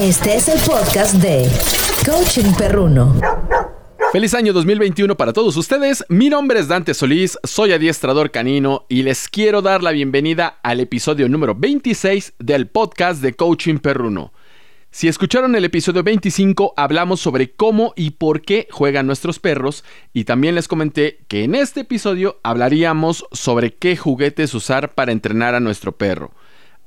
Este es el podcast de Coaching Perruno. Feliz año 2021 para todos ustedes. Mi nombre es Dante Solís, soy adiestrador canino y les quiero dar la bienvenida al episodio número 26 del podcast de Coaching Perruno. Si escucharon el episodio 25, hablamos sobre cómo y por qué juegan nuestros perros y también les comenté que en este episodio hablaríamos sobre qué juguetes usar para entrenar a nuestro perro.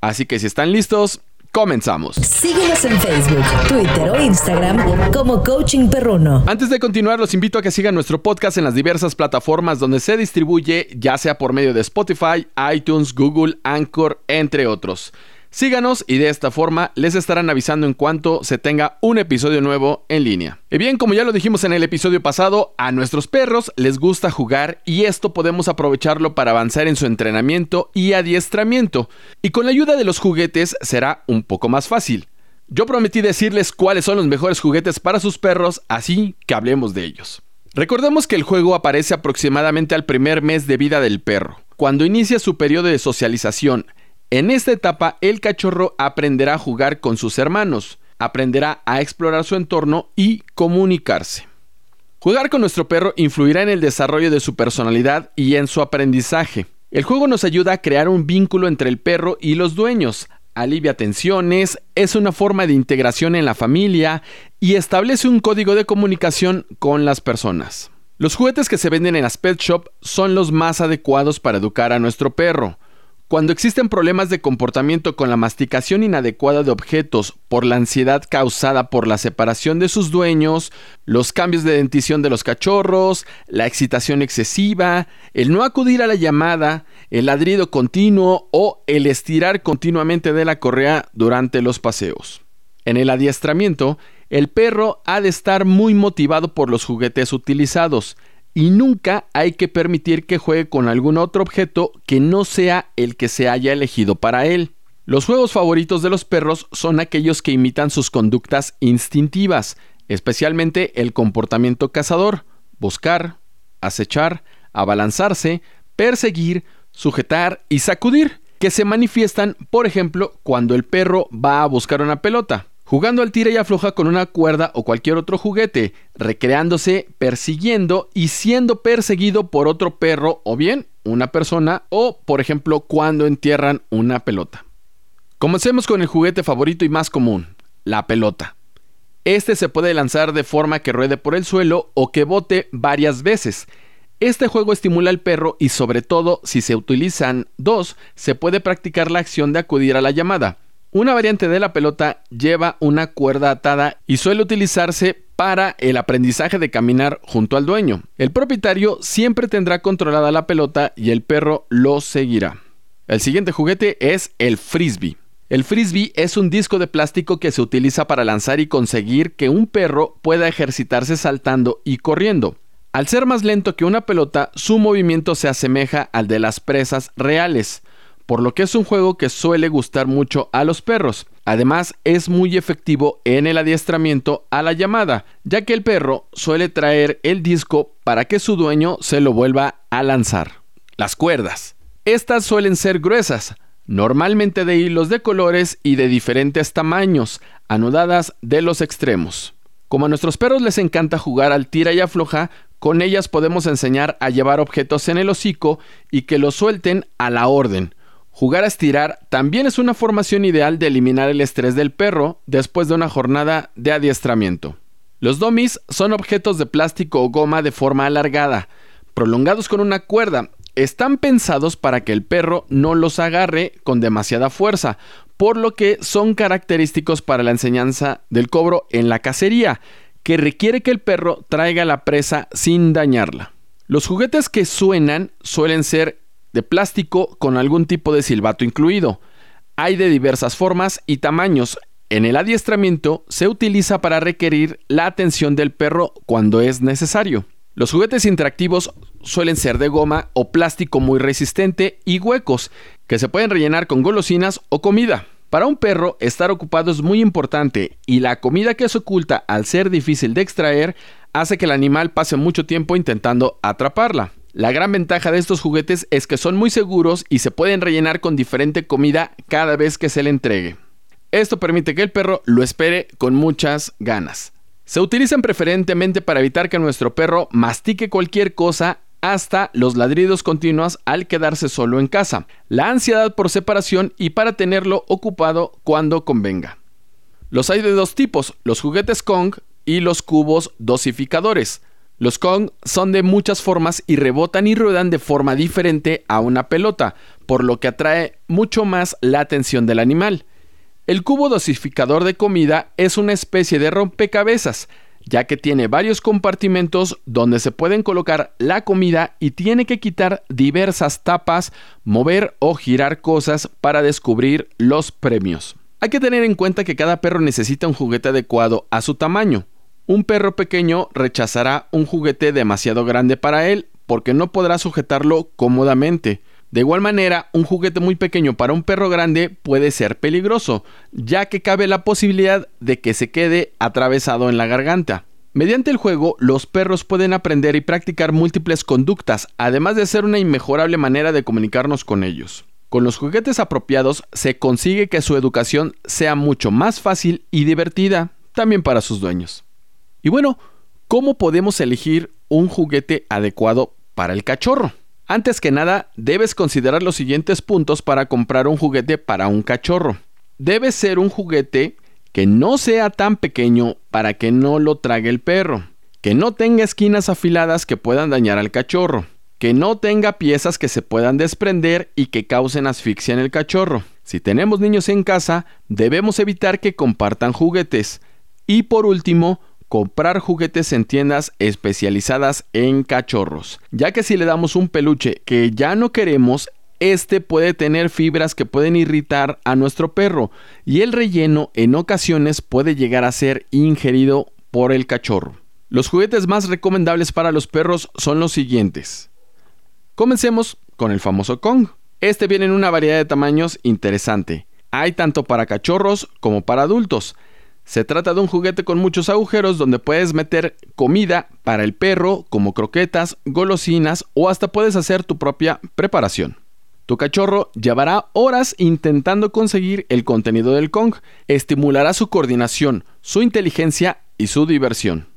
Así que si están listos, comenzamos. Síguenos en Facebook, Twitter o Instagram como Coaching Perruno. Antes de continuar, los invito a que sigan nuestro podcast en las diversas plataformas donde se distribuye, ya sea por medio de Spotify, iTunes, Google, Anchor, entre otros. Síganos y de esta forma les estarán avisando en cuanto se tenga un episodio nuevo en línea. Y bien, como ya lo dijimos en el episodio pasado, a nuestros perros les gusta jugar y esto podemos aprovecharlo para avanzar en su entrenamiento y adiestramiento. Y con la ayuda de los juguetes será un poco más fácil. Yo prometí decirles cuáles son los mejores juguetes para sus perros, así que hablemos de ellos. Recordemos que el juego aparece aproximadamente al primer mes de vida del perro, cuando inicia su periodo de socialización en esta etapa, el cachorro aprenderá a jugar con sus hermanos, aprenderá a explorar su entorno y comunicarse. Jugar con nuestro perro influirá en el desarrollo de su personalidad y en su aprendizaje. El juego nos ayuda a crear un vínculo entre el perro y los dueños, alivia tensiones, es una forma de integración en la familia y establece un código de comunicación con las personas. Los juguetes que se venden en las pet shop son los más adecuados para educar a nuestro perro. Cuando existen problemas de comportamiento con la masticación inadecuada de objetos por la ansiedad causada por la separación de sus dueños, los cambios de dentición de los cachorros, la excitación excesiva, el no acudir a la llamada, el ladrido continuo o el estirar continuamente de la correa durante los paseos. En el adiestramiento, el perro ha de estar muy motivado por los juguetes utilizados, y nunca hay que permitir que juegue con algún otro objeto que no sea el que se haya elegido para él. Los juegos favoritos de los perros son aquellos que imitan sus conductas instintivas, especialmente el comportamiento cazador, buscar, acechar, abalanzarse, perseguir, sujetar y sacudir, que se manifiestan, por ejemplo, cuando el perro va a buscar una pelota jugando al tira y afloja con una cuerda o cualquier otro juguete, recreándose, persiguiendo y siendo perseguido por otro perro o bien una persona o, por ejemplo, cuando entierran una pelota. Comencemos con el juguete favorito y más común, la pelota. Este se puede lanzar de forma que ruede por el suelo o que bote varias veces. Este juego estimula al perro y sobre todo si se utilizan dos, se puede practicar la acción de acudir a la llamada. Una variante de la pelota lleva una cuerda atada y suele utilizarse para el aprendizaje de caminar junto al dueño. El propietario siempre tendrá controlada la pelota y el perro lo seguirá. El siguiente juguete es el frisbee. El frisbee es un disco de plástico que se utiliza para lanzar y conseguir que un perro pueda ejercitarse saltando y corriendo. Al ser más lento que una pelota, su movimiento se asemeja al de las presas reales por lo que es un juego que suele gustar mucho a los perros. Además, es muy efectivo en el adiestramiento a la llamada, ya que el perro suele traer el disco para que su dueño se lo vuelva a lanzar. Las cuerdas. Estas suelen ser gruesas, normalmente de hilos de colores y de diferentes tamaños, anudadas de los extremos. Como a nuestros perros les encanta jugar al tira y afloja, con ellas podemos enseñar a llevar objetos en el hocico y que los suelten a la orden Jugar a estirar también es una formación ideal de eliminar el estrés del perro después de una jornada de adiestramiento. Los dummies son objetos de plástico o goma de forma alargada, prolongados con una cuerda. Están pensados para que el perro no los agarre con demasiada fuerza, por lo que son característicos para la enseñanza del cobro en la cacería, que requiere que el perro traiga la presa sin dañarla. Los juguetes que suenan suelen ser de plástico con algún tipo de silbato incluido. Hay de diversas formas y tamaños. En el adiestramiento se utiliza para requerir la atención del perro cuando es necesario. Los juguetes interactivos suelen ser de goma o plástico muy resistente y huecos, que se pueden rellenar con golosinas o comida. Para un perro, estar ocupado es muy importante y la comida que se oculta al ser difícil de extraer hace que el animal pase mucho tiempo intentando atraparla. La gran ventaja de estos juguetes es que son muy seguros y se pueden rellenar con diferente comida cada vez que se le entregue. Esto permite que el perro lo espere con muchas ganas. Se utilizan preferentemente para evitar que nuestro perro mastique cualquier cosa hasta los ladridos continuos al quedarse solo en casa, la ansiedad por separación y para tenerlo ocupado cuando convenga. Los hay de dos tipos, los juguetes Kong y los cubos dosificadores. Los Kong son de muchas formas y rebotan y ruedan de forma diferente a una pelota, por lo que atrae mucho más la atención del animal. El cubo dosificador de comida es una especie de rompecabezas, ya que tiene varios compartimentos donde se pueden colocar la comida y tiene que quitar diversas tapas, mover o girar cosas para descubrir los premios. Hay que tener en cuenta que cada perro necesita un juguete adecuado a su tamaño. Un perro pequeño rechazará un juguete demasiado grande para él porque no podrá sujetarlo cómodamente. De igual manera, un juguete muy pequeño para un perro grande puede ser peligroso, ya que cabe la posibilidad de que se quede atravesado en la garganta. Mediante el juego, los perros pueden aprender y practicar múltiples conductas, además de ser una inmejorable manera de comunicarnos con ellos. Con los juguetes apropiados se consigue que su educación sea mucho más fácil y divertida, también para sus dueños. Y bueno, ¿cómo podemos elegir un juguete adecuado para el cachorro? Antes que nada, debes considerar los siguientes puntos para comprar un juguete para un cachorro. Debe ser un juguete que no sea tan pequeño para que no lo trague el perro, que no tenga esquinas afiladas que puedan dañar al cachorro, que no tenga piezas que se puedan desprender y que causen asfixia en el cachorro. Si tenemos niños en casa, debemos evitar que compartan juguetes. Y por último, comprar juguetes en tiendas especializadas en cachorros, ya que si le damos un peluche que ya no queremos, este puede tener fibras que pueden irritar a nuestro perro y el relleno en ocasiones puede llegar a ser ingerido por el cachorro. Los juguetes más recomendables para los perros son los siguientes. Comencemos con el famoso Kong. Este viene en una variedad de tamaños interesante. Hay tanto para cachorros como para adultos. Se trata de un juguete con muchos agujeros donde puedes meter comida para el perro, como croquetas, golosinas o hasta puedes hacer tu propia preparación. Tu cachorro llevará horas intentando conseguir el contenido del Kong. Estimulará su coordinación, su inteligencia y su diversión.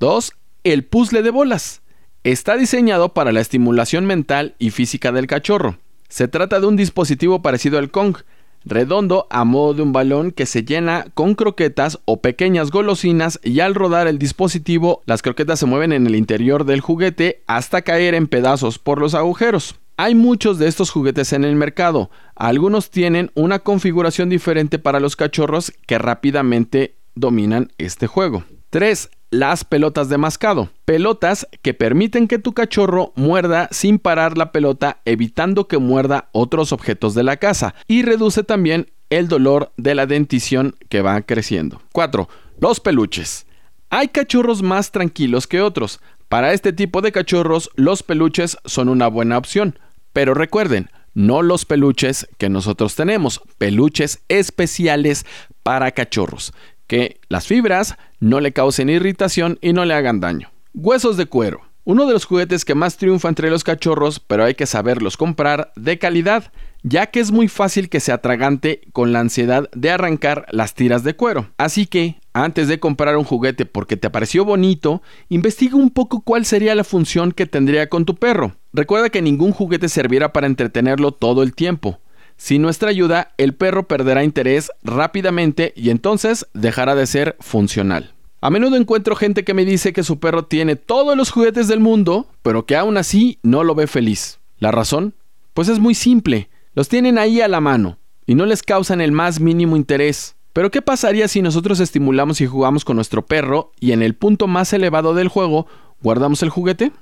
2. El puzzle de bolas. Está diseñado para la estimulación mental y física del cachorro. Se trata de un dispositivo parecido al Kong, redondo a modo de un balón que se llena con croquetas o pequeñas golosinas y al rodar el dispositivo las croquetas se mueven en el interior del juguete hasta caer en pedazos por los agujeros. Hay muchos de estos juguetes en el mercado, algunos tienen una configuración diferente para los cachorros que rápidamente dominan este juego. 3 las pelotas de mascado. Pelotas que permiten que tu cachorro muerda sin parar la pelota, evitando que muerda otros objetos de la casa. Y reduce también el dolor de la dentición que va creciendo. 4. Los peluches. Hay cachorros más tranquilos que otros. Para este tipo de cachorros, los peluches son una buena opción. Pero recuerden, no los peluches que nosotros tenemos, peluches especiales para cachorros que las fibras no le causen irritación y no le hagan daño. Huesos de cuero. Uno de los juguetes que más triunfa entre los cachorros, pero hay que saberlos comprar de calidad, ya que es muy fácil que se atragante con la ansiedad de arrancar las tiras de cuero. Así que, antes de comprar un juguete porque te pareció bonito, investiga un poco cuál sería la función que tendría con tu perro. Recuerda que ningún juguete servirá para entretenerlo todo el tiempo. Sin nuestra ayuda, el perro perderá interés rápidamente y entonces dejará de ser funcional. A menudo encuentro gente que me dice que su perro tiene todos los juguetes del mundo, pero que aún así no lo ve feliz. ¿La razón? Pues es muy simple. Los tienen ahí a la mano y no les causan el más mínimo interés. Pero ¿qué pasaría si nosotros estimulamos y jugamos con nuestro perro y en el punto más elevado del juego guardamos el juguete?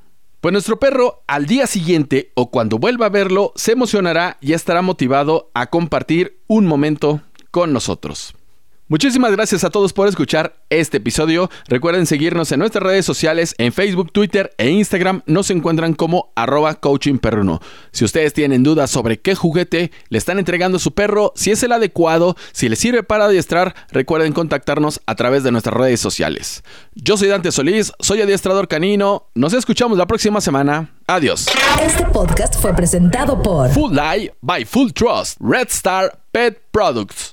Pues nuestro perro al día siguiente o cuando vuelva a verlo se emocionará y estará motivado a compartir un momento con nosotros. Muchísimas gracias a todos por escuchar este episodio. Recuerden seguirnos en nuestras redes sociales, en Facebook, Twitter e Instagram. Nos encuentran como arroba coachingperruno. Si ustedes tienen dudas sobre qué juguete le están entregando a su perro, si es el adecuado, si le sirve para adiestrar, recuerden contactarnos a través de nuestras redes sociales. Yo soy Dante Solís, soy adiestrador canino. Nos escuchamos la próxima semana. Adiós. Este podcast fue presentado por Full Eye by Full Trust, Red Star Pet Products.